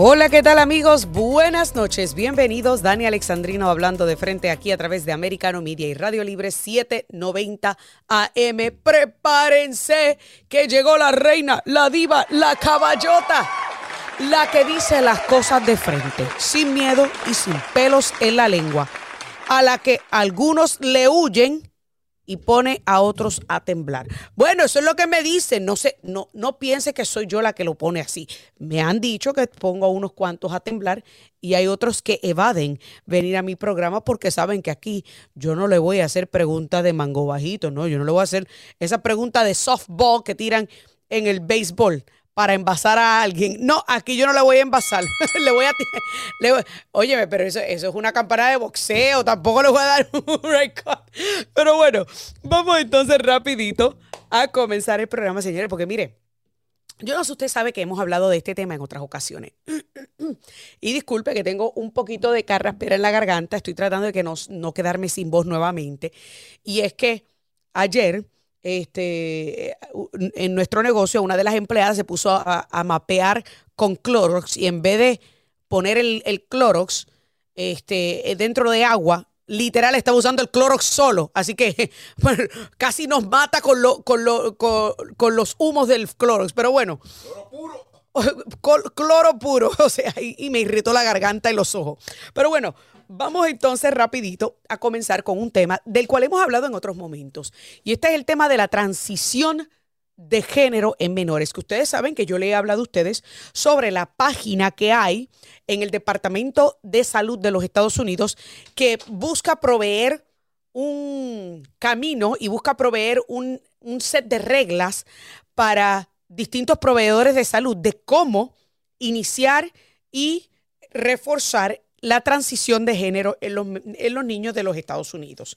Hola, ¿qué tal amigos? Buenas noches, bienvenidos. Dani Alexandrino hablando de frente aquí a través de Americano Media y Radio Libre 790 AM. Prepárense que llegó la reina, la diva, la caballota. La que dice las cosas de frente, sin miedo y sin pelos en la lengua. A la que algunos le huyen y pone a otros a temblar. Bueno, eso es lo que me dicen. No sé, no, no piense que soy yo la que lo pone así. Me han dicho que pongo a unos cuantos a temblar y hay otros que evaden venir a mi programa porque saben que aquí yo no le voy a hacer preguntas de mango bajito, no, yo no le voy a hacer esa pregunta de softball que tiran en el béisbol para envasar a alguien. No, aquí yo no le voy a envasar. le voy a. Le óyeme, pero eso, eso es una campana de boxeo. Tampoco le voy a dar un record. Pero bueno, vamos entonces rapidito a comenzar el programa, señores, porque mire. Yo no sé, usted sabe que hemos hablado de este tema en otras ocasiones. y disculpe que tengo un poquito de carraspera en la garganta. Estoy tratando de que no, no quedarme sin voz nuevamente. Y es que ayer este, en nuestro negocio, una de las empleadas se puso a, mapear con Clorox y en vez de poner el, el, Clorox este, dentro de agua, literal estaba usando el Clorox solo. Así que casi nos mata con, lo, con, lo, con, los humos del Clorox. Pero bueno. Cloro puro. Cloro puro, o sea, y me irritó la garganta y los ojos. Pero bueno, Vamos entonces rapidito a comenzar con un tema del cual hemos hablado en otros momentos. Y este es el tema de la transición de género en menores, que ustedes saben que yo le he hablado a ustedes sobre la página que hay en el Departamento de Salud de los Estados Unidos que busca proveer un camino y busca proveer un, un set de reglas para distintos proveedores de salud de cómo iniciar y reforzar la transición de género en los, niños de los Estados Unidos.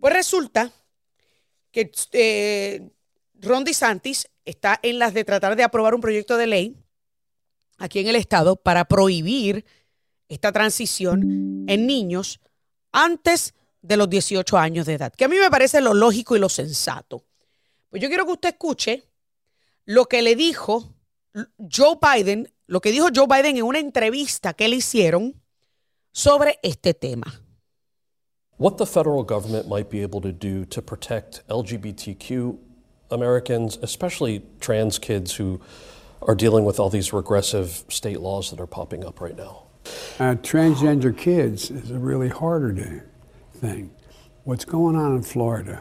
Pues resulta que eh, Ron DeSantis está en las de tratar de aprobar un proyecto de ley aquí en el estado para prohibir esta transición en niños antes de los 18 años de edad, que a mí me parece lo lógico y lo sensato. Pues yo quiero que usted escuche lo que le dijo Joe Biden lo que dijo Joe Biden en una entrevista que le hicieron sobre este tema. What the federal government might be able to do to protect LGBTQ Americans, especially trans kids who are dealing with all these regressive state laws that are popping up right now. Uh, transgender kids is a really harder thing. What's going on in Florida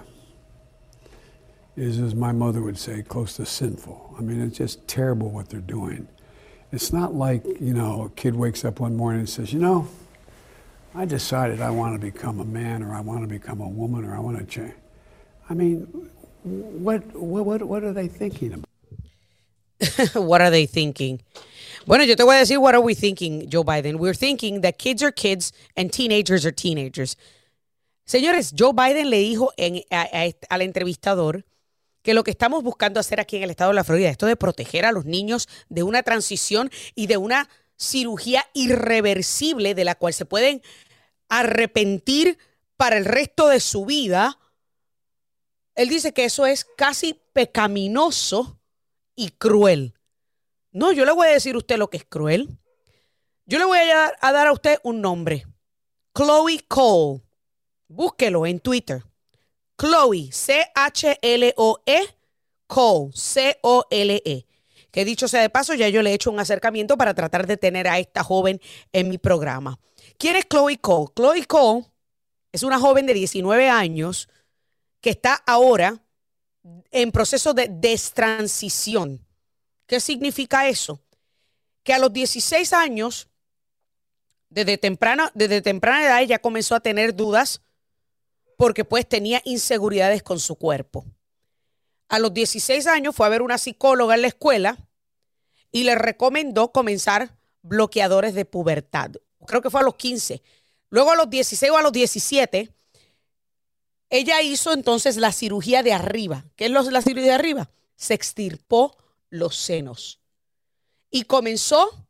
is, as my mother would say, close to sinful. I mean, it's just terrible what they're doing. It's not like, you know, a kid wakes up one morning and says, you know, I decided I want to become a man or I want to become a woman or I want to change. I mean, what, what, what are they thinking about? what are they thinking? Bueno, yo te voy a decir what are we thinking, Joe Biden. We're thinking that kids are kids and teenagers are teenagers. Señores, Joe Biden le dijo en, a, a, al entrevistador que lo que estamos buscando hacer aquí en el estado de la Florida, esto de proteger a los niños de una transición y de una cirugía irreversible de la cual se pueden arrepentir para el resto de su vida, él dice que eso es casi pecaminoso y cruel. No, yo le voy a decir a usted lo que es cruel. Yo le voy a, a dar a usted un nombre. Chloe Cole. Búsquelo en Twitter. Chloe, C-H-L-O-E, Cole, C-O-L-E. Que dicho sea de paso, ya yo le he hecho un acercamiento para tratar de tener a esta joven en mi programa. ¿Quién es Chloe Cole? Chloe Cole es una joven de 19 años que está ahora en proceso de destransición. ¿Qué significa eso? Que a los 16 años, desde temprana, desde temprana edad, ella comenzó a tener dudas porque pues tenía inseguridades con su cuerpo. A los 16 años fue a ver una psicóloga en la escuela y le recomendó comenzar bloqueadores de pubertad. Creo que fue a los 15. Luego a los 16 o a los 17, ella hizo entonces la cirugía de arriba. ¿Qué es la cirugía de arriba? Se extirpó los senos y comenzó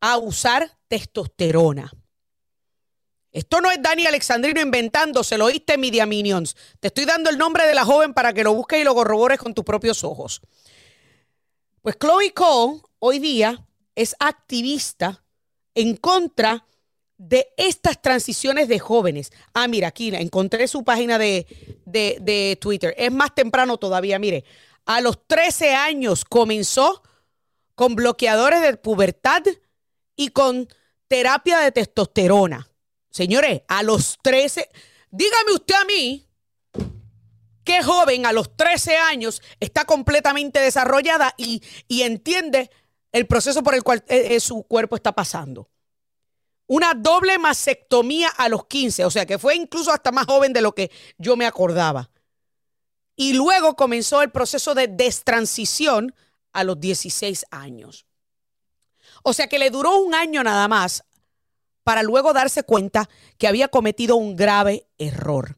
a usar testosterona. Esto no es Dani Alexandrino inventándose, lo oíste Media Minions. Te estoy dando el nombre de la joven para que lo busques y lo corrobores con tus propios ojos. Pues Chloe Cole hoy día es activista en contra de estas transiciones de jóvenes. Ah, mira, aquí encontré su página de, de, Twitter. Es más temprano todavía, mire. A los 13 años comenzó con bloqueadores de pubertad y con terapia de testosterona. Señores, a los 13, dígame usted a mí, qué joven a los 13 años está completamente desarrollada y, entiende el proceso por el cual eh, eh, su cuerpo está pasando. Una doble mastectomía a los 15, o sea que fue incluso hasta más joven de lo que yo me acordaba. Y luego comenzó el proceso de destransición a los 16 años. O sea que le duró un año nada más para luego darse cuenta que había cometido un grave error,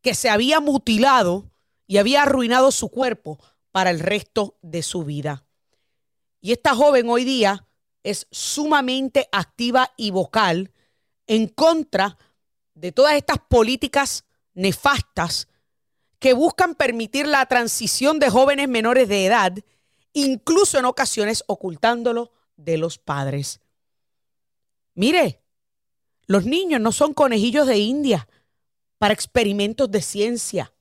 que se había mutilado y había arruinado su cuerpo para el resto de su vida. Y esta joven hoy día es sumamente activa y vocal en contra de todas estas políticas nefastas que buscan permitir la transición de jóvenes menores de edad, incluso en ocasiones ocultándolo de los padres. Mire, los niños no son conejillos de India para experimentos de ciencia.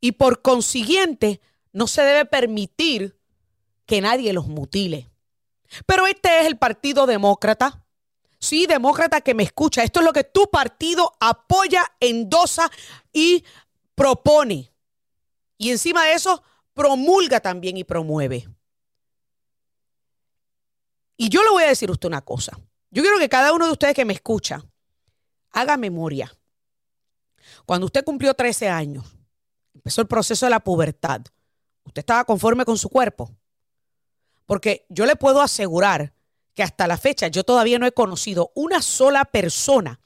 Y por consiguiente, no se debe permitir que nadie los mutile. Pero este es el Partido Demócrata. Sí, demócrata que me escucha. Esto es lo que tu partido apoya, endosa y propone. Y encima de eso, promulga también y promueve. Y yo le voy a decir a usted una cosa. Yo quiero que cada uno de ustedes que me escucha haga memoria. Cuando usted cumplió 13 años, empezó el proceso de la pubertad, ¿usted estaba conforme con su cuerpo? Porque yo le puedo asegurar que hasta la fecha yo todavía no he conocido una sola persona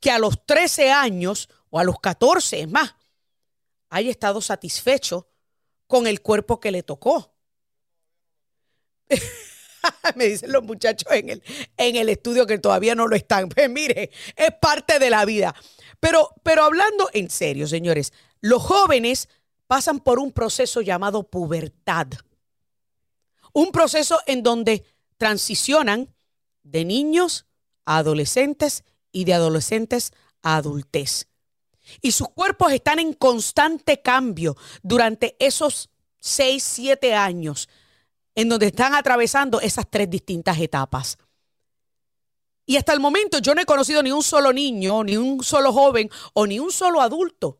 que a los 13 años o a los 14 es más haya estado satisfecho con el cuerpo que le tocó. me dicen los muchachos en el, en el estudio que todavía no lo están. Pues mire, es parte de la vida. Pero, pero hablando en serio, señores, los jóvenes pasan por un proceso llamado pubertad. Un proceso en donde transicionan de niños a adolescentes y de adolescentes a adultez. Y sus cuerpos están en constante cambio durante esos 6, 7 años en donde están atravesando esas tres distintas etapas. Y hasta el momento yo no he conocido ni un solo niño, ni un solo joven o ni un solo adulto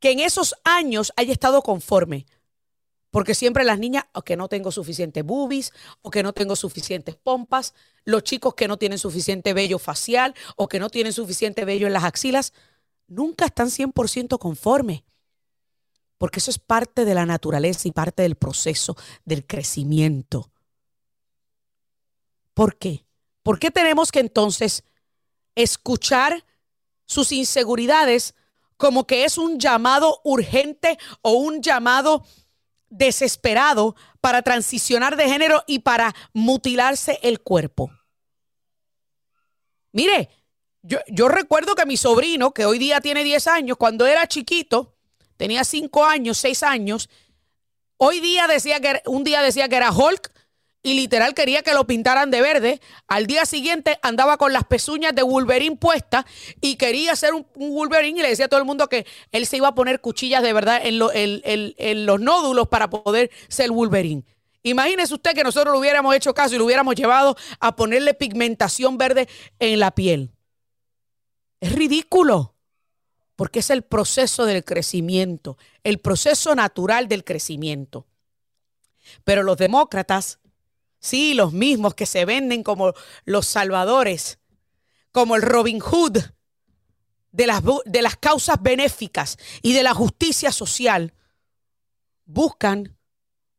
que en esos años haya estado conforme. Porque siempre las niñas, o que no tengo suficientes boobies, o que no tengo suficientes pompas, los chicos que no tienen suficiente vello facial, o que no tienen suficiente vello en las axilas, nunca están 100% conformes porque eso es parte de la naturaleza y parte del proceso del crecimiento. ¿Por qué? ¿Por qué tenemos que entonces escuchar sus inseguridades como que es un llamado urgente o un llamado desesperado para transicionar de género y para mutilarse el cuerpo? Mire, yo, yo, recuerdo que mi sobrino, que hoy día tiene 10 años, cuando era chiquito, tenía cinco años, seis años. Hoy día decía que un día decía que era Hulk y literal quería que lo pintaran de verde. Al día siguiente andaba con las pezuñas de Wolverine puestas y quería ser un, Wolverine y le decía a todo el mundo que él se iba a poner cuchillas de verdad en, en los nódulos para poder ser Wolverine. Imagínese usted que nosotros lo hubiéramos hecho caso y lo hubiéramos llevado a ponerle pigmentación verde en la piel. Es ridículo porque es el proceso del crecimiento, el proceso natural del crecimiento. Pero los demócratas, sí, los mismos que se venden como los salvadores, como el Robin Hood de las, de las causas benéficas y de la justicia social, buscan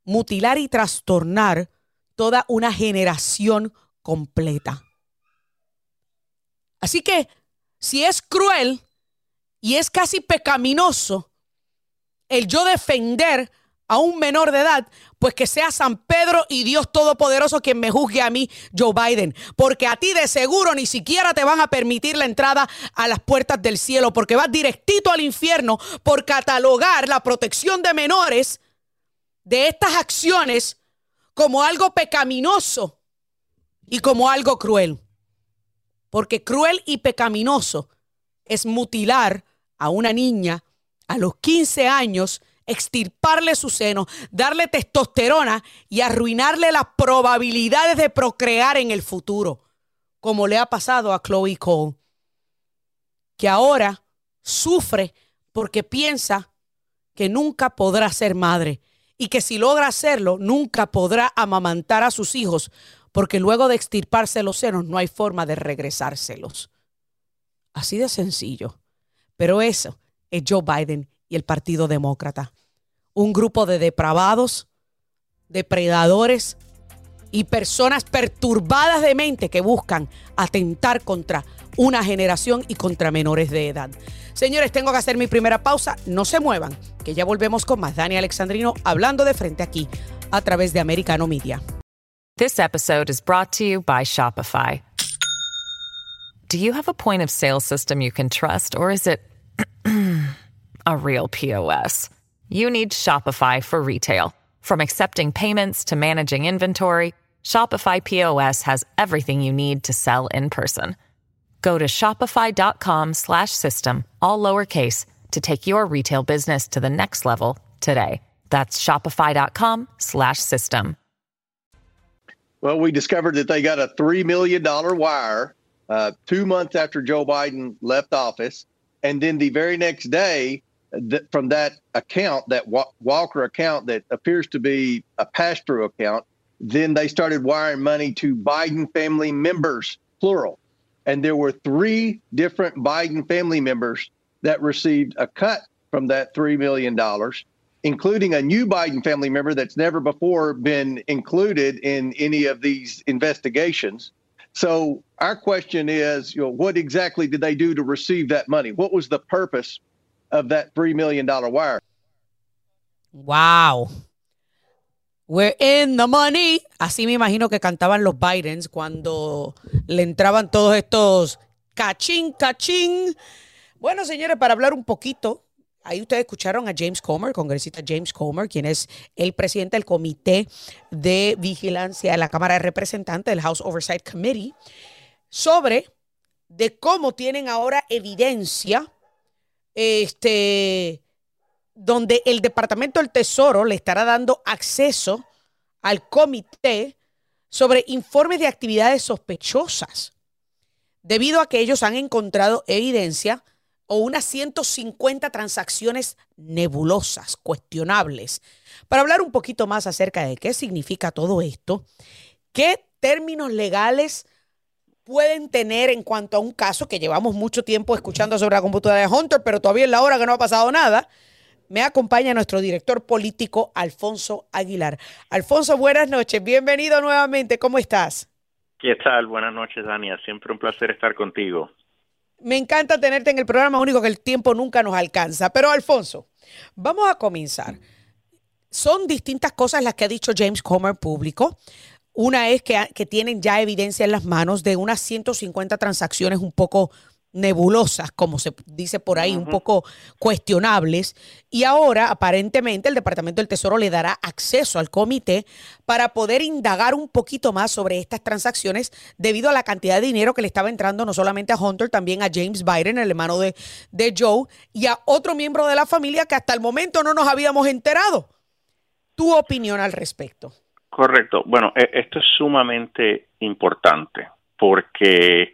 mutilar y trastornar toda una generación completa. Así que si es cruel y es casi pecaminoso el yo defender a un menor de edad, pues que sea San Pedro y Dios Todopoderoso quien me juzgue a mí, Joe Biden. Porque a ti de seguro ni siquiera te van a permitir la entrada a las puertas del cielo, porque vas directito al infierno por catalogar la protección de menores de estas acciones como algo pecaminoso y como algo cruel. Porque cruel y pecaminoso es mutilar a una niña a los 15 años, extirparle su seno, darle testosterona y arruinarle las probabilidades de procrear en el futuro, como le ha pasado a Chloe Cole, que ahora sufre porque piensa que nunca podrá ser madre y que si logra hacerlo, nunca podrá amamantar a sus hijos, porque luego de extirparse los senos no hay forma de regresárselos. Así de sencillo. Pero eso es Joe Biden y el Partido Demócrata. Un grupo de depravados, depredadores y personas perturbadas de mente que buscan atentar contra una generación y contra menores de edad. Señores, tengo que hacer mi primera pausa. No se muevan, que ya volvemos con más Dani Alexandrino hablando de frente aquí a través de Americano Media. This episode is brought to you by Shopify. Do you have a point of sale system you can trust, or is it a real POS? You need Shopify for retail. From accepting payments to managing inventory, Shopify POS has everything you need to sell in person. Go to shopify.com slash system, all lowercase, to take your retail business to the next level today. That's shopify.com slash system. Well, we discovered that they got a $3 million wire uh, two months after Joe Biden left office. And then the very next day, th- from that account, that Wa- Walker account that appears to be a pass through account, then they started wiring money to Biden family members, plural and there were three different Biden family members that received a cut from that $3 million, including a new Biden family member that's never before been included in any of these investigations. So our question is, you know, what exactly did they do to receive that money? What was the purpose of that $3 million wire? Wow. We're in the money. Así me imagino que cantaban los Bidens cuando le entraban todos estos cachín, cachín. Bueno, señores, para hablar un poquito, ahí ustedes escucharon a James Comer, congresista James Comer, quien es el presidente del Comité de Vigilancia de la Cámara de Representantes, del House Oversight Committee, sobre de cómo tienen ahora evidencia este, donde el Departamento del Tesoro le estará dando acceso al comité sobre informes de actividades sospechosas, debido a que ellos han encontrado evidencia o unas 150 transacciones nebulosas, cuestionables. Para hablar un poquito más acerca de qué significa todo esto, qué términos legales pueden tener en cuanto a un caso que llevamos mucho tiempo escuchando sobre la computadora de Hunter, pero todavía es la hora que no ha pasado nada me acompaña nuestro director político, Alfonso Aguilar. Alfonso, buenas noches, bienvenido nuevamente, ¿cómo estás? ¿Qué tal? Buenas noches, Dania. Siempre un placer estar contigo. Me encanta tenerte en el programa, único que el tiempo nunca nos alcanza. Pero, Alfonso, vamos a comenzar. Son distintas cosas las que ha dicho James Comer público. Una es que, que tienen ya evidencia en las manos de unas 150 transacciones un poco nebulosas, como se dice por ahí, un poco cuestionables. Y ahora, aparentemente, el Departamento del Tesoro le dará acceso al comité para poder indagar un poquito más sobre estas transacciones debido a la cantidad de dinero que le estaba entrando no solamente a Hunter, también a James Biden, el hermano de, de Joe, y a otro miembro de la familia que hasta el momento no nos habíamos enterado. ¿Tu opinión al respecto? Correcto. Bueno, e, esto es sumamente importante porque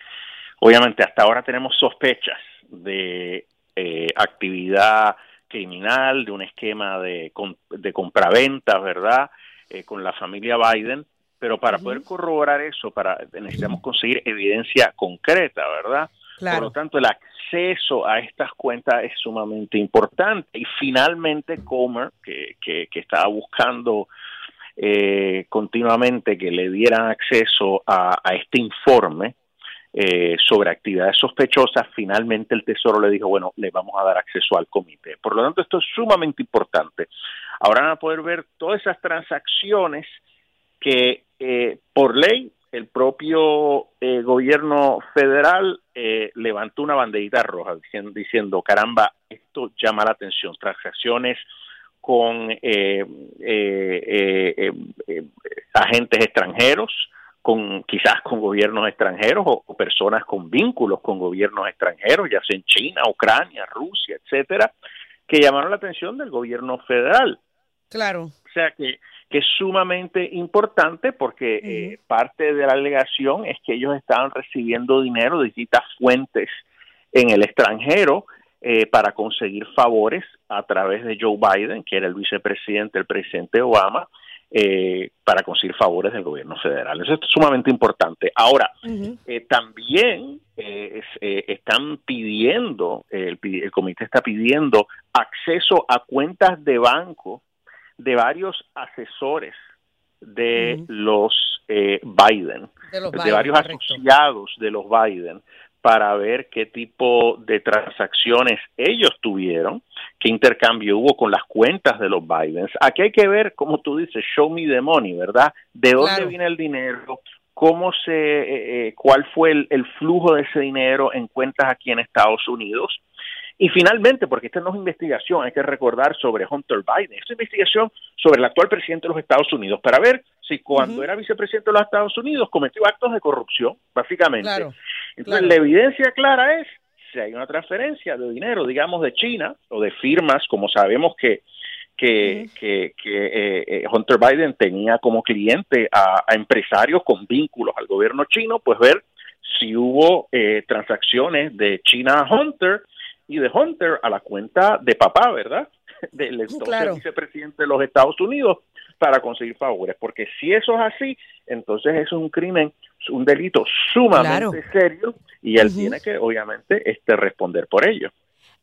Obviamente, hasta ahora tenemos sospechas de eh, actividad criminal, de un esquema de, de compraventa, ¿verdad? Eh, con la familia Biden, pero para poder corroborar eso, para necesitamos conseguir evidencia concreta, ¿verdad? Por lo tanto, el acceso a estas cuentas es sumamente importante. Y finalmente, Comer, que, que, que estaba buscando eh, continuamente que le dieran acceso a, este informe eh, sobre actividades sospechosas, finalmente el Tesoro le dijo, bueno, le vamos a dar acceso al comité. Por lo tanto, esto es sumamente importante. Ahora van a poder ver todas esas transacciones que eh, por ley el propio eh, gobierno federal eh, levantó una banderita roja diciendo, diciendo, caramba, esto llama la atención, transacciones con eh, agentes extranjeros, con quizás con gobiernos extranjeros o, o, personas con vínculos con gobiernos extranjeros, ya sea en China, Ucrania, Rusia, etcétera, que llamaron la atención del gobierno federal. Claro. O sea que que es sumamente importante porque eh, parte de la alegación es que ellos estaban recibiendo dinero de distintas fuentes en el extranjero eh, para conseguir favores a través de Joe Biden, que era el vicepresidente del presidente Obama, eh, para conseguir favores del gobierno federal. Eso es sumamente importante. Ahora, también están pidiendo, el, el comité está pidiendo acceso a cuentas de banco de varios asesores de los eh, Biden, de, varios asociados de los Biden, para ver qué tipo de transacciones ellos tuvieron, qué intercambio hubo con las cuentas de los Biden. Aquí hay que ver, como tú dices, show me the money, ¿verdad? ¿De dónde viene el dinero? ¿Cómo se, eh, eh, cuál fue el, el, flujo de ese dinero en cuentas aquí en Estados Unidos? Y finalmente, porque esta no es investigación, hay que recordar sobre Hunter Biden, es investigación sobre el actual presidente de los Estados Unidos, para ver si cuando era vicepresidente de los Estados Unidos cometió actos de corrupción, básicamente. Entonces, la evidencia clara es si hay una transferencia de dinero, digamos, de China o de firmas, como sabemos que que, que, eh, eh, Hunter Biden tenía como cliente a, empresarios con vínculos al gobierno chino, pues ver si hubo eh, transacciones de China a Hunter y de Hunter a la cuenta de papá, ¿verdad? Del entonces vicepresidente de los Estados Unidos para conseguir favores, porque si eso es así, entonces eso es un crimen, un delito sumamente serio y él tiene que obviamente este responder por ello.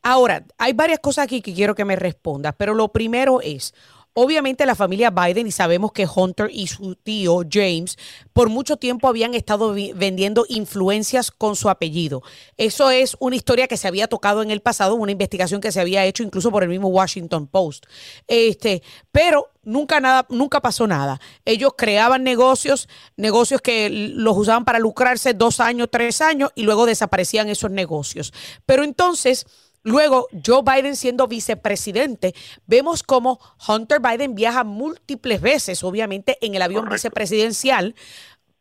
Ahora, hay varias cosas aquí que quiero que me respondas, pero lo primero es, Obviamente la familia Biden, y sabemos que Hunter y su tío James por mucho tiempo habían estado vendiendo influencias con su apellido. Eso es una historia que se había tocado en el pasado, una investigación que se había hecho incluso por el mismo Washington Post. Este, pero nunca nada, nunca pasó nada. Ellos creaban negocios, negocios que los usaban para lucrarse dos años, tres años, y luego desaparecían esos negocios. Pero entonces Luego, Joe Biden siendo vicepresidente, vemos como Hunter Biden viaja múltiples veces, obviamente, en el avión vicepresidencial,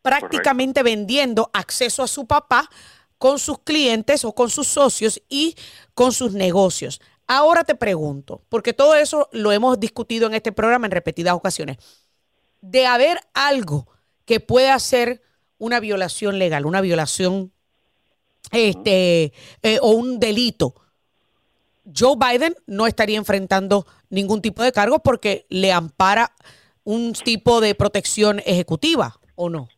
prácticamente vendiendo acceso a su papá con sus clientes o con sus socios y con sus negocios. Ahora te pregunto, porque todo eso lo hemos discutido en este programa en repetidas ocasiones, de haber algo que pueda ser una violación legal, una violación este, eh, o un delito Joe Biden no estaría enfrentando ningún tipo de cargo porque le ampara un tipo de protección ejecutiva, ¿o no?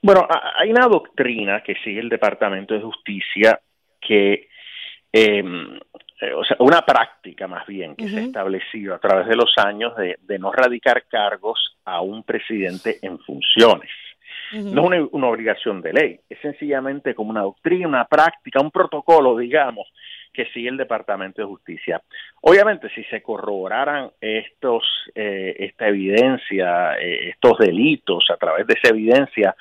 Bueno, hay una doctrina que sigue el Departamento de Justicia que, em, eh, o sea, una práctica más bien que se ha establecido a través de los años de, no radicar cargos a un presidente en funciones. No es una, obligación de ley, es sencillamente como una doctrina, una práctica, un protocolo, digamos, que sigue el Departamento de Justicia. Obviamente, si se corroboraran estos, eh, esta evidencia, eh, estos delitos a través de esa evidencia,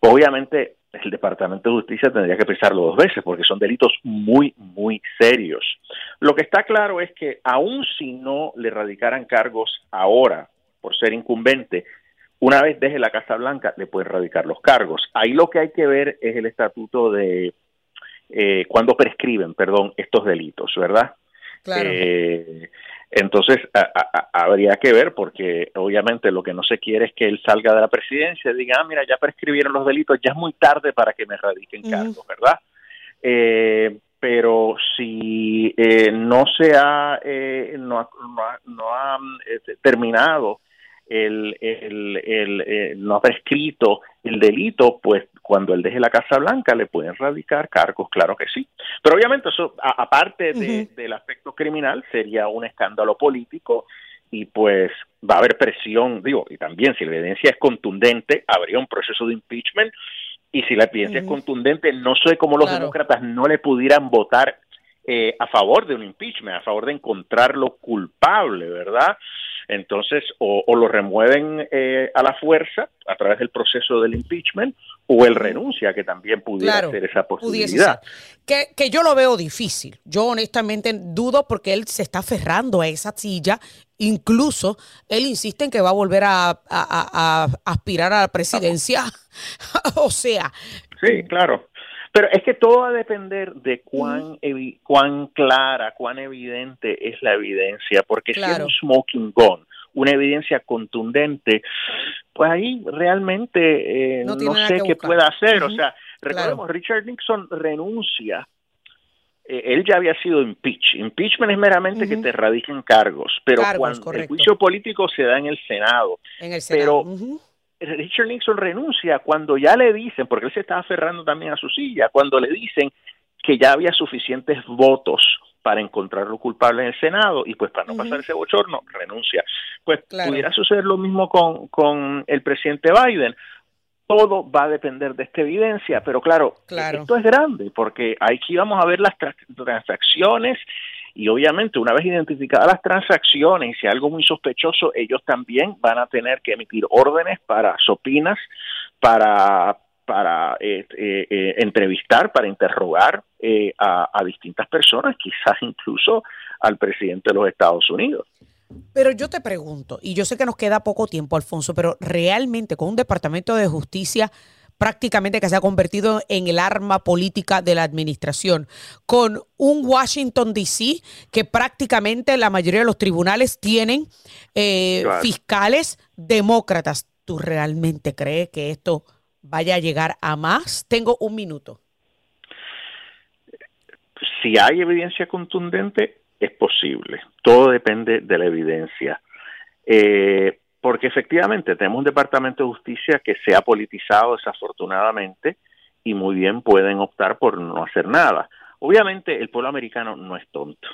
obviamente el Departamento de Justicia tendría que pensarlo dos veces porque son delitos muy, muy serios. Lo que está claro es que aun si no le radicaran cargos ahora por ser incumbente, una vez deje la Casa Blanca le pueden radicar los cargos. Ahí lo que hay que ver es el estatuto de eh, cuando prescriben, perdón, estos delitos, ¿verdad? Claro. Eh, entonces, habría que ver, porque obviamente lo que no se quiere es que él salga de la presidencia y diga, ah, mira, ya prescribieron los delitos, ya es muy tarde para que me radiquen cargos, ¿verdad? Eh, pero si no se ha, no, no ha terminado el, el, el, no ha prescrito el delito, pues cuando él deje la Casa Blanca le pueden radicar cargos, claro que sí. Pero obviamente eso, aparte del aspecto criminal, sería un escándalo político y pues va a haber presión, digo, y también si la evidencia es contundente, habría un proceso de impeachment. Y si la evidencia es contundente, no sé cómo los demócratas no le pudieran votar eh, a favor de un impeachment, a favor de encontrarlo culpable, ¿verdad? Entonces, o, lo remueven eh, a la fuerza a través del proceso del impeachment, o él renuncia, que también pudiera ser esa posibilidad. Que, que yo lo veo difícil. Yo honestamente dudo porque él se está aferrando a esa silla. Incluso él insiste en que va a volver a, a aspirar a la presidencia. o sea. Sí, claro. Pero es que todo va a depender de cuán, cuán clara, cuán evidente es la evidencia, porque si es un smoking gun, una evidencia contundente, pues ahí realmente eh, no, sé qué pueda hacer. O sea, recordemos, Richard Nixon renuncia. Eh, él ya había sido impeach. Impeachment es meramente que te radiquen cargos, pero cuando el juicio político se da en el Senado. En el Senado. Pero, Richard Nixon renuncia cuando ya le dicen, porque él se estaba aferrando también a su silla, cuando le dicen que ya había suficientes votos para encontrarlo culpable en el Senado y pues para no pasar ese bochorno, renuncia. Pues pudiera suceder lo mismo con, con el presidente Biden. Todo va a depender de esta evidencia, pero claro, claro. esto es grande porque aquí vamos a ver las transacciones y obviamente una vez identificadas las transacciones si hay algo muy sospechoso, ellos también van a tener que emitir órdenes para sopinas, para para eh, eh, eh, entrevistar, para interrogar a, a distintas personas, quizás incluso al presidente de los Estados Unidos. Pero yo te pregunto, y yo sé que nos queda poco tiempo, Alfonso, pero realmente con un Departamento de Justicia prácticamente que se ha convertido en el arma política de la administración, con un Washington, D.C., que prácticamente la mayoría de los tribunales tienen eh, fiscales demócratas. ¿Tú realmente crees que esto vaya a llegar a más? Tengo un minuto. Si hay evidencia contundente, es posible. Todo depende de la evidencia. Eh, porque efectivamente tenemos un Departamento de Justicia que se ha politizado desafortunadamente y muy bien pueden optar por no hacer nada. Obviamente el pueblo americano no es tonto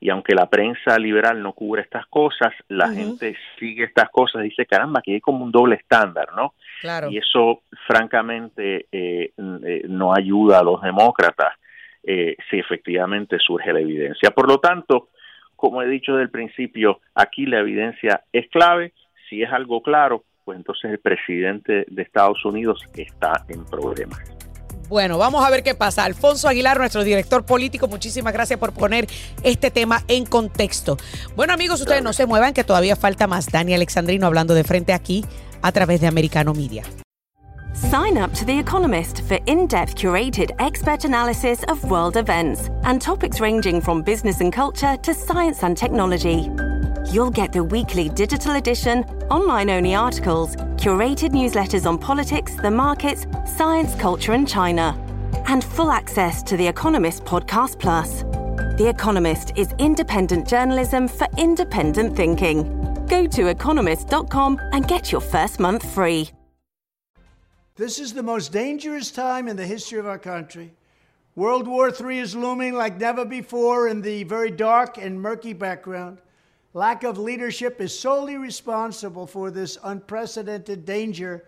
y aunque la prensa liberal no cubre estas cosas, la gente sigue estas cosas y dice, caramba, aquí hay como un doble estándar, ¿no? Claro. Y eso, francamente, eh, eh, no ayuda a los demócratas eh, si efectivamente surge la evidencia. Por lo tanto, como he dicho desde el principio, aquí la evidencia es clave si es algo claro, pues entonces el presidente de Estados Unidos está en problemas. Bueno, vamos a ver qué pasa. Alfonso Aguilar, nuestro director político, muchísimas gracias por poner este tema en contexto. Bueno, amigos, ustedes no se muevan, que todavía falta más. Dani Alexandrino hablando de frente aquí a través de Americano Media. Sign up to The Economist for in depth curated expert analysis of world events and topics ranging from business and culture to science and technology. You'll get the weekly digital edition, online only articles, curated newsletters on politics, the markets, science, culture, and China, and full access to The Economist Podcast Plus. The Economist is independent journalism for independent thinking. Go to economist.com and get your first month free. This is the most dangerous time in the history of our country. World War III is looming like never before in the very dark and murky background. Lack of leadership is solely responsible for this unprecedented danger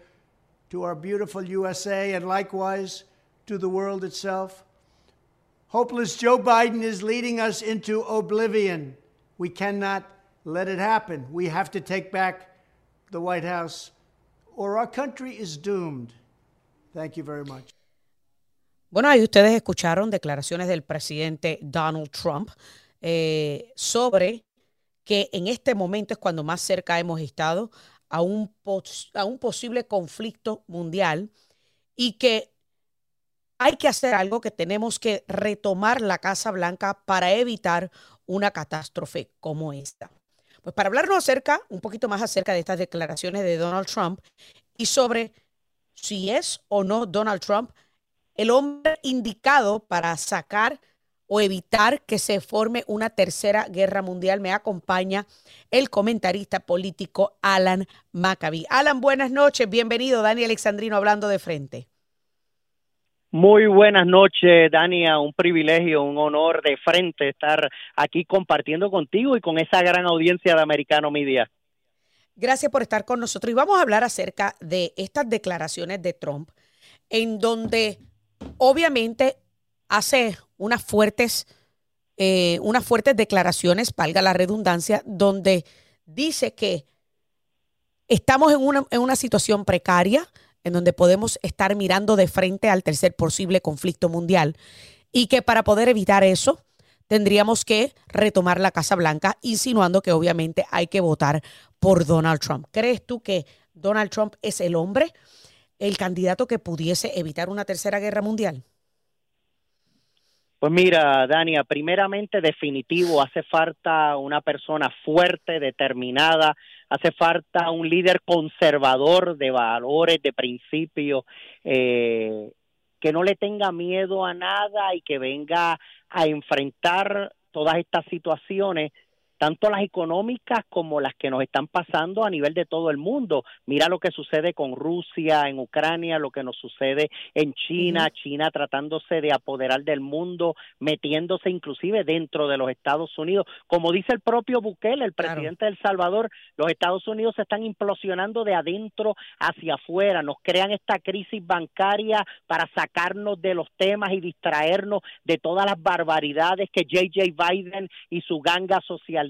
to our beautiful USA and likewise to the world itself. Hopeless Joe Biden is leading us into oblivion. We cannot let it happen. We have to take back the White House or our country is doomed. Thank you very much. Bueno, ahí ustedes escucharon declaraciones del presidente Donald Trump eh, sobre que en este momento es cuando más cerca hemos estado a un, a un posible conflicto mundial y que hay que hacer algo, que tenemos que retomar la Casa Blanca para evitar una catástrofe como esta. Pues para hablarnos acerca, un poquito más acerca de estas declaraciones de Donald Trump y sobre si es o no Donald Trump el hombre indicado para sacar o evitar que se forme una tercera guerra mundial. Me acompaña el comentarista político Alan Maccabi. Alan, buenas noches, bienvenido. Dani Alexandrino hablando de frente. Muy buenas noches, Dania. Un privilegio, un honor de frente estar aquí compartiendo contigo y con esa gran audiencia de Americano Media. Gracias por estar con nosotros y vamos a hablar acerca de estas declaraciones de Trump, en donde obviamente hace unas fuertes, eh, unas fuertes declaraciones, valga la redundancia, donde dice que estamos en una, en una situación precaria, en donde podemos estar mirando de frente al tercer posible conflicto mundial y que para poder evitar eso tendríamos que retomar la Casa Blanca, insinuando que obviamente hay que votar por Donald Trump. ¿Crees tú que Donald Trump es el hombre, el candidato que pudiese evitar una tercera guerra mundial? Pues mira, Dania, primeramente definitivo, hace falta una persona fuerte, determinada, hace falta un líder conservador de valores, de principios, eh, que no le tenga miedo a nada y que venga a enfrentar todas estas situaciones tanto las económicas como las que nos están pasando a nivel de todo el mundo. Mira lo que sucede con Rusia, en Ucrania, lo que nos sucede en China, China tratándose de apoderar del mundo, metiéndose inclusive dentro de los Estados Unidos. Como dice el propio Bukele, el presidente de El Salvador, los Estados Unidos se están implosionando de adentro hacia afuera, nos crean esta crisis bancaria para sacarnos de los temas y distraernos de todas las barbaridades que JJ Biden y su ganga social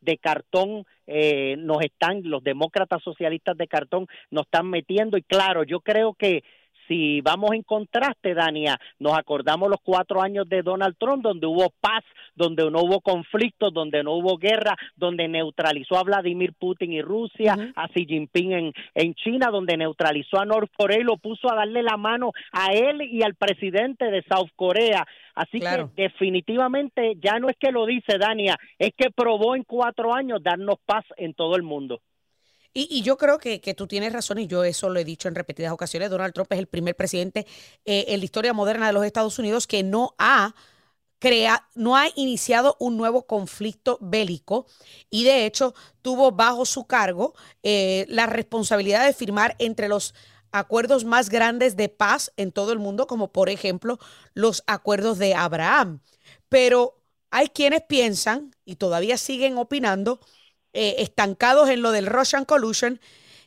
de cartón eh, nos están, los demócratas socialistas de cartón nos están metiendo. Y claro, yo creo que si vamos en contraste, Dania, nos acordamos los cuatro años de Donald Trump, donde hubo paz, donde no hubo conflictos, donde no hubo guerra, donde neutralizó a Vladimir Putin y Rusia, a Xi Jinping en, en China, donde neutralizó a North Korea y lo puso a darle la mano a él y al presidente de South Korea. Así que definitivamente ya no es que lo dice Dania, es que probó en cuatro años darnos paz en todo el mundo. Y, yo creo que, tú tienes razón, y yo eso lo he dicho en repetidas ocasiones. Donald Trump es el primer presidente eh, en la historia moderna de los Estados Unidos que no ha crea, no ha iniciado un nuevo conflicto bélico y de hecho tuvo bajo su cargo eh, la responsabilidad de firmar entre los acuerdos más grandes de paz en todo el mundo, como por ejemplo los acuerdos de Abraham. Pero hay quienes piensan y todavía siguen opinando eh, estancados en lo del Russian Collusion,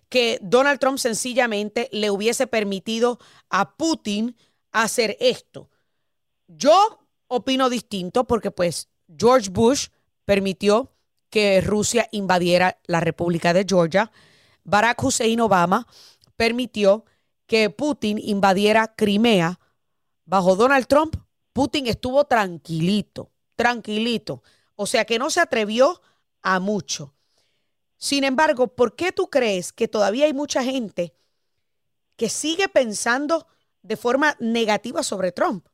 que Donald Trump sencillamente le hubiese permitido a Putin hacer esto. Yo opino distinto porque pues George Bush permitió que Rusia invadiera la República de Georgia. Barack Hussein Obama permitió que Putin invadiera Crimea. Bajo Donald Trump, Putin estuvo tranquilito, tranquilito. O sea que no se atrevió a mucho. Sin embargo, ¿por qué tú crees que todavía hay mucha gente que sigue pensando de forma negativa sobre Trump?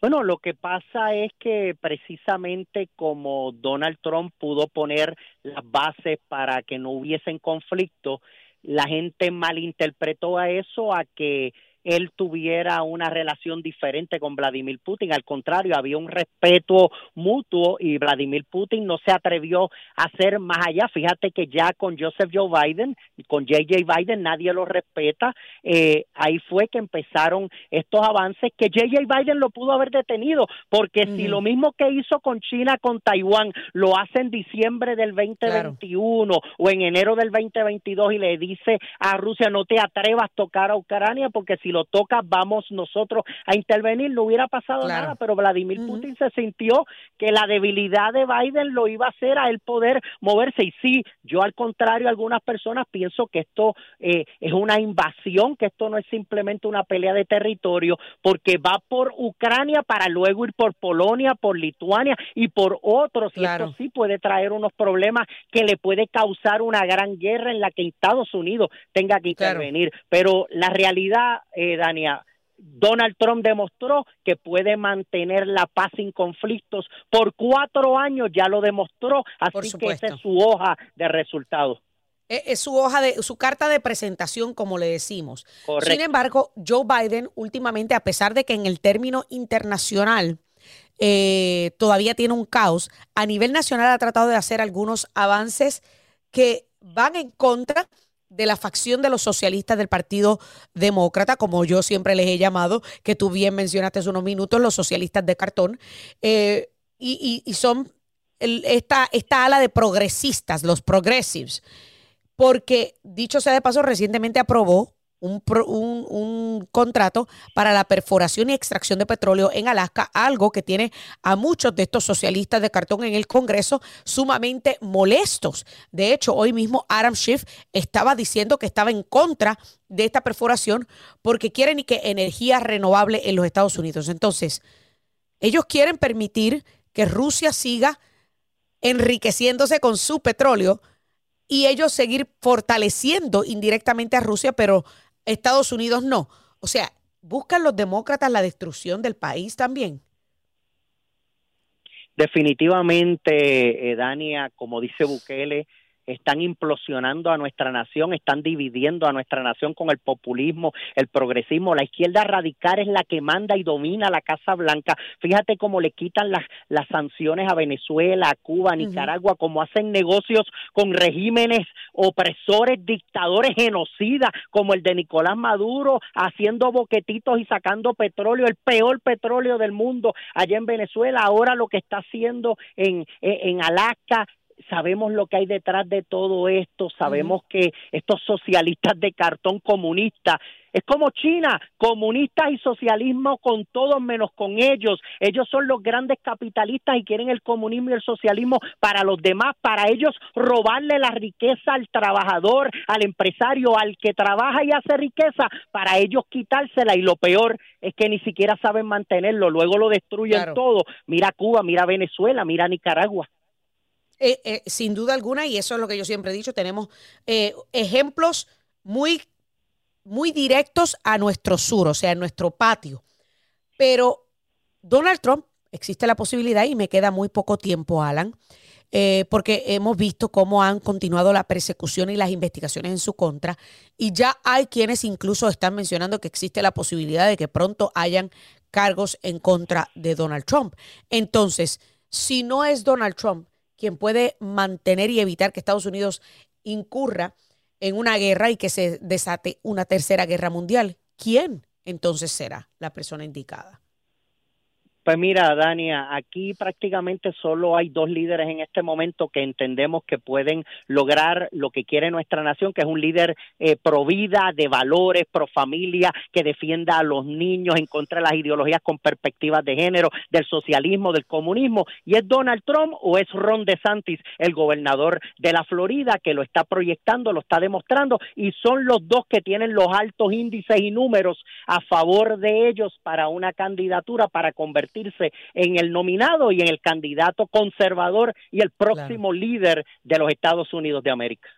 Bueno, lo que pasa es que precisamente como Donald Trump pudo poner las bases para que no hubiesen conflicto, la gente malinterpretó a eso a que él tuviera una relación diferente con Vladimir Putin. Al contrario, había un respeto mutuo y Vladimir Putin no se atrevió a hacer más allá. Fíjate que ya con Joseph Joe Biden, con JJ Biden, nadie lo respeta. Eh, ahí fue que empezaron estos avances que JJ Biden lo pudo haber detenido, porque si lo mismo que hizo con China, con Taiwán, lo hace en diciembre del 2021 o en enero del 2022 y le dice a Rusia no te atrevas a tocar a Ucrania porque si lo toca, vamos nosotros a intervenir. No hubiera pasado nada, pero Vladimir Putin se sintió que la debilidad de Biden lo iba a hacer a él poder moverse. Y sí, yo al contrario, algunas personas pienso que esto eh, es una invasión, que esto no es simplemente una pelea de territorio, porque va por Ucrania para luego ir por Polonia, por Lituania y por otros. Y esto sí puede traer unos problemas que le puede causar una gran guerra en la que Estados Unidos tenga que intervenir. Pero la realidad eh, Dania, Donald Trump demostró que puede mantener la paz sin conflictos por cuatro años, ya lo demostró, así que esa es su hoja de resultados. E, es su hoja de su carta de presentación, como le decimos. Sin embargo, Joe Biden últimamente, a pesar de que en el término internacional eh, todavía tiene un caos, a nivel nacional ha tratado de hacer algunos avances que van en contra de la facción de los socialistas del Partido Demócrata, como yo siempre les he llamado, que tú bien mencionaste hace unos minutos, los socialistas de cartón, eh, y, y, son esta, esta ala de progresistas, los progressives, porque dicho sea de paso, recientemente aprobó un, contrato para la perforación y extracción de petróleo en Alaska, algo que tiene a muchos de estos socialistas de cartón en el Congreso sumamente molestos. De hecho, hoy mismo Adam Schiff estaba diciendo que estaba en contra de esta perforación porque quieren y que energía renovable en los Estados Unidos. Entonces, ellos quieren permitir que Rusia siga enriqueciéndose con su petróleo y ellos seguir fortaleciendo indirectamente a Rusia, pero Estados Unidos no. O sea, ¿buscan los demócratas la destrucción del país también? Definitivamente, eh, Dania, como dice Bukele, están implosionando a nuestra nación, están dividiendo a nuestra nación con el populismo, el progresismo. La izquierda radical es la que manda y domina la Casa Blanca. Fíjate cómo le quitan las, las sanciones a Venezuela, a Cuba, a Nicaragua, cómo hacen negocios con regímenes opresores, dictadores, genocidas, como el de Nicolás Maduro, haciendo boquetitos y sacando petróleo, el peor petróleo del mundo allá en Venezuela. Ahora lo que está haciendo en, en Alaska, sabemos lo que hay detrás de todo esto, sabemos que estos socialistas de cartón comunista es como China, comunistas y socialismo con todos menos con ellos. Ellos son los grandes capitalistas y quieren el comunismo y el socialismo para los demás, para ellos robarle la riqueza al trabajador, al empresario, al que trabaja y hace riqueza, para ellos quitársela y lo peor es que ni siquiera saben mantenerlo, luego lo destruyen todo. Mira Cuba, mira Venezuela, mira Nicaragua. Eh, eh, sin duda alguna, y eso es lo que yo siempre he dicho, tenemos eh, ejemplos muy, muy directos a nuestro sur, o sea, en nuestro patio. Pero Donald Trump, existe la posibilidad, y me queda muy poco tiempo, Alan, porque hemos visto cómo han continuado la persecución y las investigaciones en su contra, y ya hay quienes incluso están mencionando que existe la posibilidad de que pronto hayan cargos en contra de Donald Trump. Entonces, si no es Donald Trump, quien puede mantener y evitar que Estados Unidos incurra en una guerra y que se desate una tercera guerra mundial. ¿Quién entonces será la persona indicada? Pues mira, Dania, aquí prácticamente solo hay dos líderes en este momento que entendemos que pueden lograr lo que quiere nuestra nación, que es un líder eh, pro vida, de valores, pro familia, que defienda a los niños en contra de las ideologías con perspectivas de género, del socialismo, del comunismo. ¿Y es Donald Trump o es Ron DeSantis, el gobernador de la Florida, que lo está proyectando, lo está demostrando? Y son los dos que tienen los altos índices y números a favor de ellos para una candidatura, para convertir en el nominado y en el candidato conservador y el próximo líder de los Estados Unidos de América.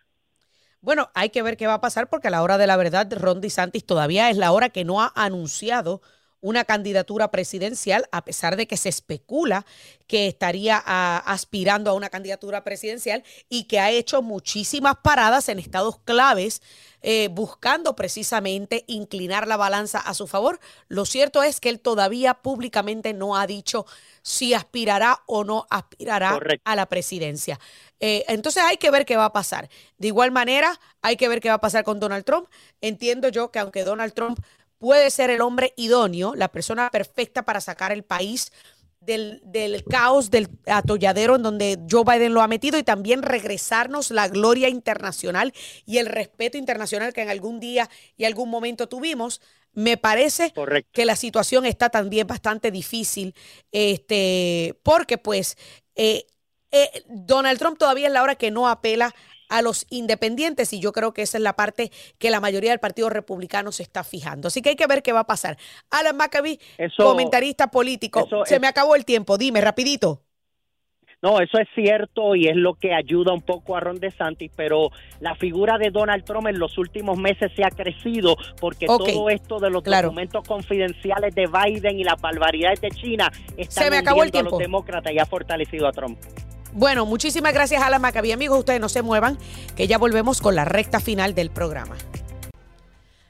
Bueno, hay que ver qué va a pasar porque a la hora de la verdad, Ron DeSantis todavía es la hora que no ha anunciado una candidatura presidencial, a pesar de que se especula que estaría ah, aspirando a una candidatura presidencial y que ha hecho muchísimas paradas en estados claves eh, buscando precisamente inclinar la balanza a su favor. Lo cierto es que él todavía públicamente no ha dicho si aspirará o no aspirará a la presidencia. Eh, entonces hay que ver qué va a pasar. De igual manera, hay que ver qué va a pasar con Donald Trump. Entiendo yo que aunque Donald Trump puede ser el hombre idóneo, la persona perfecta para sacar el país del, caos, del atolladero en donde Joe Biden lo ha metido y también regresarnos la gloria internacional y el respeto internacional que en algún día y algún momento tuvimos. Me parece que la situación está también bastante difícil, este, porque pues eh, eh, Donald Trump todavía es la hora que no apela a los independientes y yo creo que esa es la parte que la mayoría del Partido Republicano se está fijando. Así que hay que ver qué va a pasar. Alan Maccabi, comentarista político, se me acabó el tiempo, dime rapidito. No, eso es cierto y es lo que ayuda un poco a Ron DeSantis, pero la figura de Donald Trump en los últimos meses se ha crecido porque todo esto de los documentos confidenciales de Biden y las barbaridades de China están se me acabó el tiempo. a los demócratas y ha fortalecido a Trump. Bueno, muchísimas gracias a la Maccabi. Amigos, ustedes no se muevan, que ya volvemos con la recta final del programa.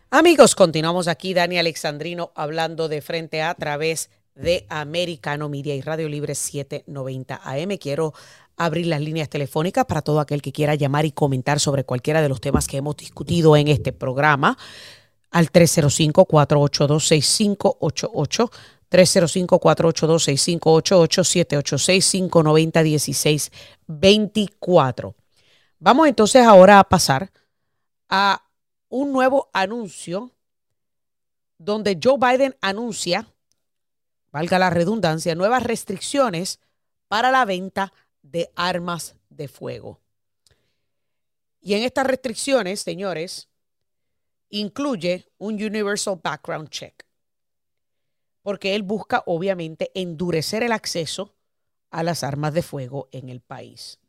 Amigos, continuamos aquí, Dani Alexandrino, hablando de frente a través de Americano Media y Radio Libre 790 AM. Quiero abrir las líneas telefónicas para todo aquel que quiera llamar y comentar sobre cualquiera de los temas que hemos discutido en este programa al 305-482-6588. 305-482-6588, 786-590-1624. Vamos entonces ahora a pasar a un nuevo anuncio donde Joe Biden anuncia, valga la redundancia, nuevas restricciones para la venta de armas de fuego. Y en estas restricciones, señores, incluye un Universal Background Check, porque él busca obviamente endurecer el acceso a las armas de fuego en el país.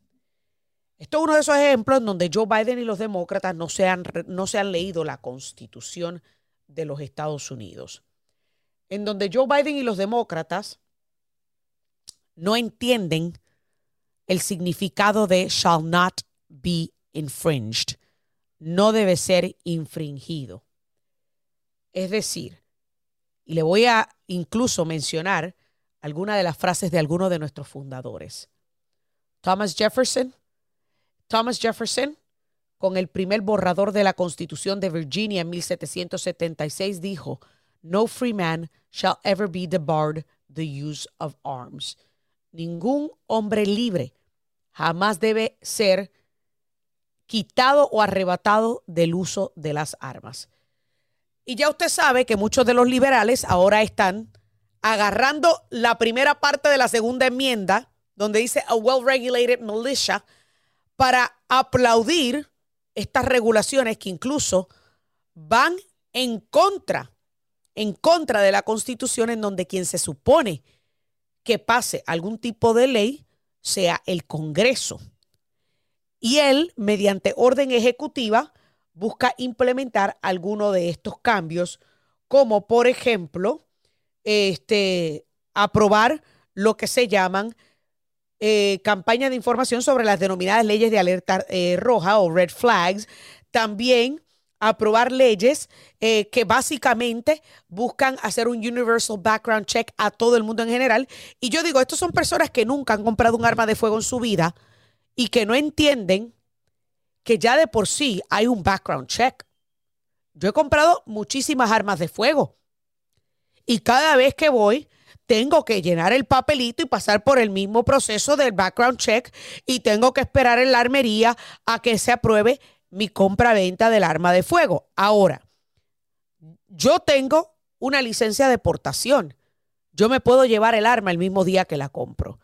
Esto es uno de esos ejemplos en donde Joe Biden y los demócratas no se han, no se han leído la constitución de los Estados Unidos, en donde Joe Biden y los demócratas no entienden el significado de shall not be infringed, no debe ser infringido. Es decir, y le voy a incluso mencionar algunas de las frases de algunos de nuestros fundadores. Thomas Jefferson Thomas Jefferson, con el primer borrador de la Constitución de Virginia en 1776, dijo, No free man shall ever be debarred the use of arms. Ningún hombre libre jamás debe ser quitado o arrebatado del uso de las armas. Y ya usted sabe que muchos de los liberales ahora están agarrando la primera parte de la segunda enmienda, donde dice a well-regulated militia, para aplaudir estas regulaciones que incluso van en contra, en contra de la constitución en donde quien se supone que pase algún tipo de ley sea el Congreso. Y él, mediante orden ejecutiva, busca implementar alguno de estos cambios, como por ejemplo, este, aprobar lo que se llaman eh, campaña de información sobre las denominadas leyes de alerta eh, roja o red flags. También aprobar leyes eh, que básicamente buscan hacer un universal background check a todo el mundo en general. Y yo digo, estos son personas que nunca han comprado un arma de fuego en su vida y que no entienden que ya de por sí hay un background check. Yo he comprado muchísimas armas de fuego y cada vez que voy tengo que llenar el papelito y pasar por el mismo proceso del background check y tengo que esperar en la armería a que se apruebe mi compra-venta del arma de fuego. Ahora, yo tengo una licencia de portación. Yo me puedo llevar el arma el mismo día que la compro.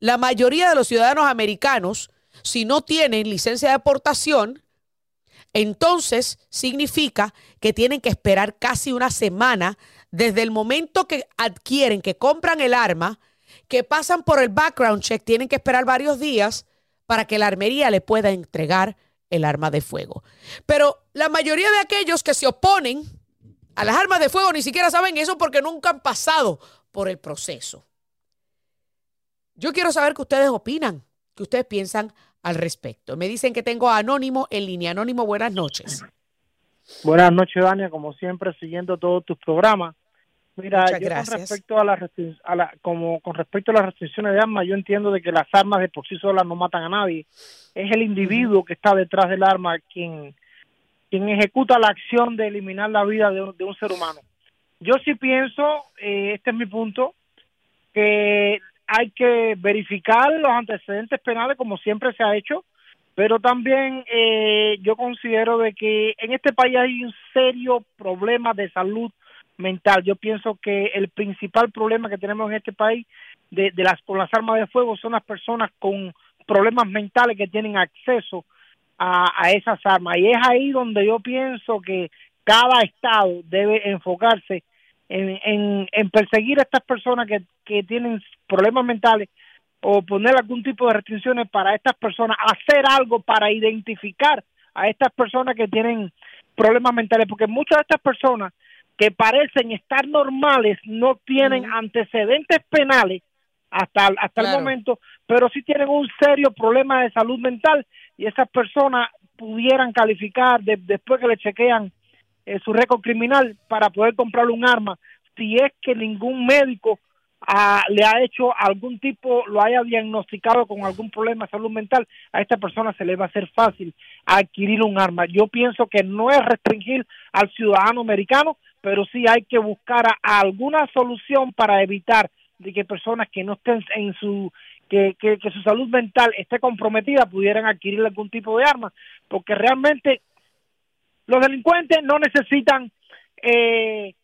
La mayoría de los ciudadanos americanos, si no tienen licencia de portación, entonces significa que tienen que esperar casi una semana desde el momento que adquieren, que compran el arma, que pasan por el background check, tienen que esperar varios días para que la armería le pueda entregar el arma de fuego. Pero la mayoría de aquellos que se oponen a las armas de fuego ni siquiera saben eso porque nunca han pasado por el proceso. Yo quiero saber qué ustedes opinan, qué ustedes piensan al respecto. Me dicen que tengo a Anónimo en línea. Anónimo, buenas noches. Buenas noches, Dania, como siempre, siguiendo todos tus programas. Mira, yo con respecto a la, a la como con respecto a las restricciones de armas, yo entiendo de que las armas de por sí solas no matan a nadie. Es el individuo que está detrás del arma quien quien ejecuta la acción de eliminar la vida de, un ser humano. Yo sí pienso, eh, este es mi punto, que hay que verificar los antecedentes penales como siempre se ha hecho, pero también eh, yo considero de que en este país hay un serio problema de salud mental. Yo pienso que el principal problema que tenemos en este país de, las con las armas de fuego son las personas con problemas mentales que tienen acceso a, esas armas y es ahí donde yo pienso que cada estado debe enfocarse en, en, perseguir a estas personas que, que tienen problemas mentales o poner algún tipo de restricciones para estas personas, hacer algo para identificar a estas personas que tienen problemas mentales, porque muchas de estas personas que parecen estar normales no tienen antecedentes penales hasta, hasta el momento, pero sí tienen un serio problema de salud mental y esas personas pudieran calificar después que le chequean eh, su récord criminal para poder comprar un arma si es que ningún médico le ha hecho algún tipo, lo haya diagnosticado con algún problema de salud mental, a esta persona se le va a hacer fácil adquirir un arma. Yo pienso que no es restringir al ciudadano americano, pero sí hay que buscar alguna solución para evitar de que personas que no estén en su que, que, su salud mental esté comprometida pudieran adquirir algún tipo de arma, porque realmente los delincuentes no necesitan eh,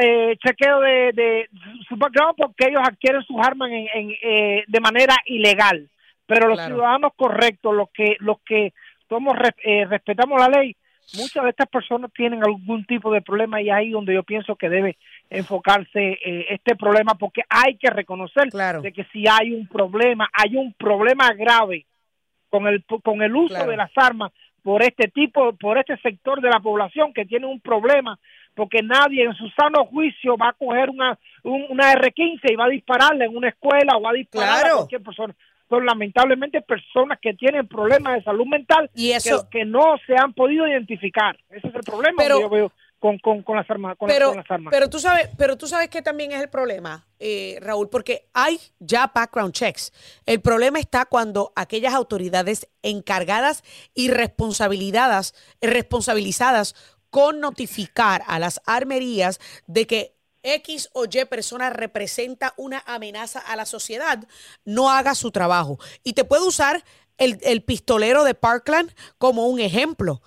eh, chequeo de, de, su background porque ellos adquieren sus armas en, eh, de manera ilegal. Pero los ciudadanos correctos, los que los que somos eh, respetamos la ley, muchas de estas personas tienen algún tipo de problema y ahí donde yo pienso que debe enfocarse este problema porque hay que reconocer de que si hay un problema, hay un problema grave con el con el uso de las armas por este tipo, por este sector de la población que tiene un problema porque nadie en su sano juicio va a coger una, una R-15 y va a dispararle en una escuela o va a disparar a cualquier persona. Son lamentablemente personas que tienen problemas de salud mental y eso, que, no se han podido identificar. Ese es el problema que yo veo con, con, las armas. pero, las armas. pero tú sabes, pero tú sabes que también es el problema, eh, Raúl, porque hay ya background checks. El problema está cuando aquellas autoridades encargadas y responsabilizadas, responsabilizadas con notificar a las armerías de que X o Y persona representa una amenaza a la sociedad, no haga su trabajo. Y te puedo usar el, pistolero de Parkland como un ejemplo.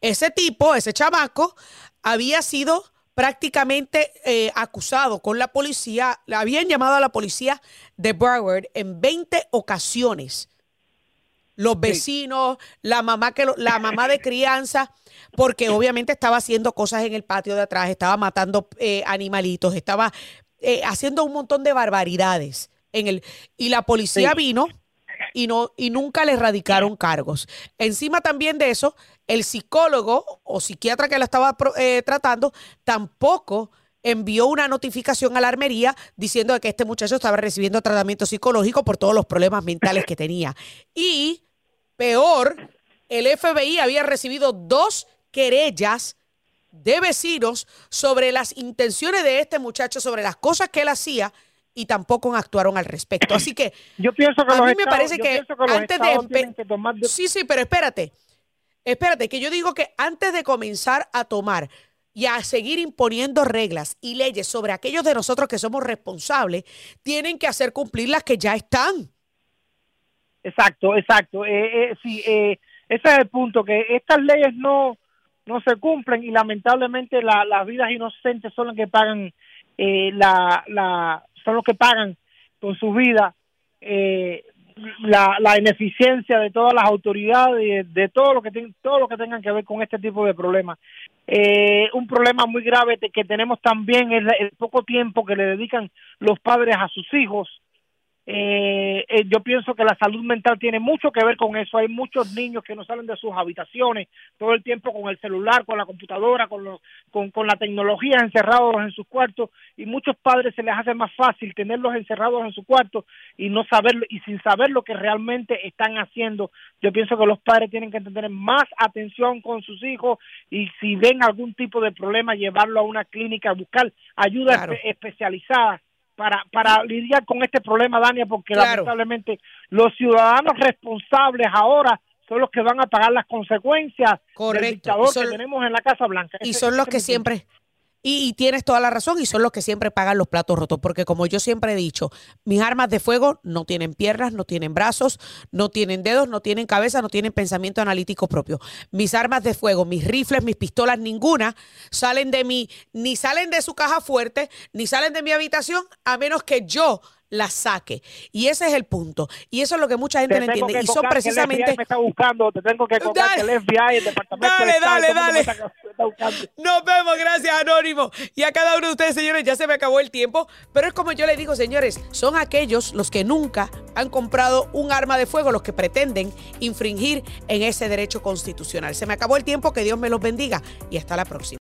Ese tipo, ese chamaco, había sido prácticamente eh, acusado con la policía, le habían llamado a la policía de Broward en 20 ocasiones. Los vecinos, la mamá que la mamá de crianza porque obviamente estaba haciendo cosas en el patio de atrás, estaba matando eh, animalitos, estaba eh, haciendo un montón de barbaridades. En el, y la policía vino y, no, y nunca le erradicaron cargos. Encima también de eso, el psicólogo o psiquiatra que la estaba eh, tratando tampoco envió una notificación a la armería diciendo que este muchacho estaba recibiendo tratamiento psicológico por todos los problemas mentales que tenía. Y peor, el FBI había recibido dos querellas de vecinos sobre las intenciones de este muchacho, sobre las cosas que él hacía y tampoco actuaron al respecto. Así que yo pienso que a mí me parece que, antes de, sí, sí, pero espérate, espérate, que yo digo que antes de comenzar a tomar y a seguir imponiendo reglas y leyes sobre aquellos de nosotros que somos responsables, tienen que hacer cumplir las que ya están. Exacto, exacto. Eh, eh, sí, eh, ese es el punto, que estas leyes no, no se cumplen y lamentablemente las vidas inocentes son las que pagan eh, la, la son los que pagan con su vida eh, la, la ineficiencia de todas las autoridades de todo lo que todo lo que tengan que ver con este tipo de problemas. Eh, un problema muy grave que tenemos también es el poco tiempo que le dedican los padres a sus hijos eh, eh, yo pienso que la salud mental tiene mucho que ver con eso. Hay muchos niños que no salen de sus habitaciones todo el tiempo con el celular, con la computadora, con, con, la tecnología encerrados en sus cuartos y muchos padres se les hace más fácil tenerlos encerrados en su cuarto y no saber y sin saber lo que realmente están haciendo. Yo pienso que los padres tienen que tener más atención con sus hijos y si ven algún tipo de problema llevarlo a una clínica, buscar ayuda especializada para, para lidiar con este problema, Dania, porque lamentablemente los ciudadanos responsables ahora son los que van a pagar las consecuencias del dictador que tenemos en la Casa Blanca. Y son los que siempre, y, tienes toda la razón, y son los que siempre pagan los platos rotos, porque como yo siempre he dicho, mis armas de fuego no tienen piernas, no tienen brazos, no tienen dedos, no tienen cabeza, no tienen pensamiento analítico propio. Mis armas de fuego, mis rifles, mis pistolas, ninguna salen de mí, ni salen de su caja fuerte, ni salen de mi habitación, a menos que yo la saque. Y ese es el punto. Y eso es lo que mucha gente no entiende. Y son precisamente. Me está buscando, te tengo que contar que el FBI, el Departamento dale, de Dale, dale, dale. Nos vemos, gracias, Anónimo. Y a cada uno de ustedes, señores, ya se me acabó el tiempo. Pero es como yo les digo, señores, son aquellos los que nunca han comprado un arma de fuego, los que pretenden infringir en ese derecho constitucional. Se me acabó el tiempo, que Dios me los bendiga. Y hasta la próxima.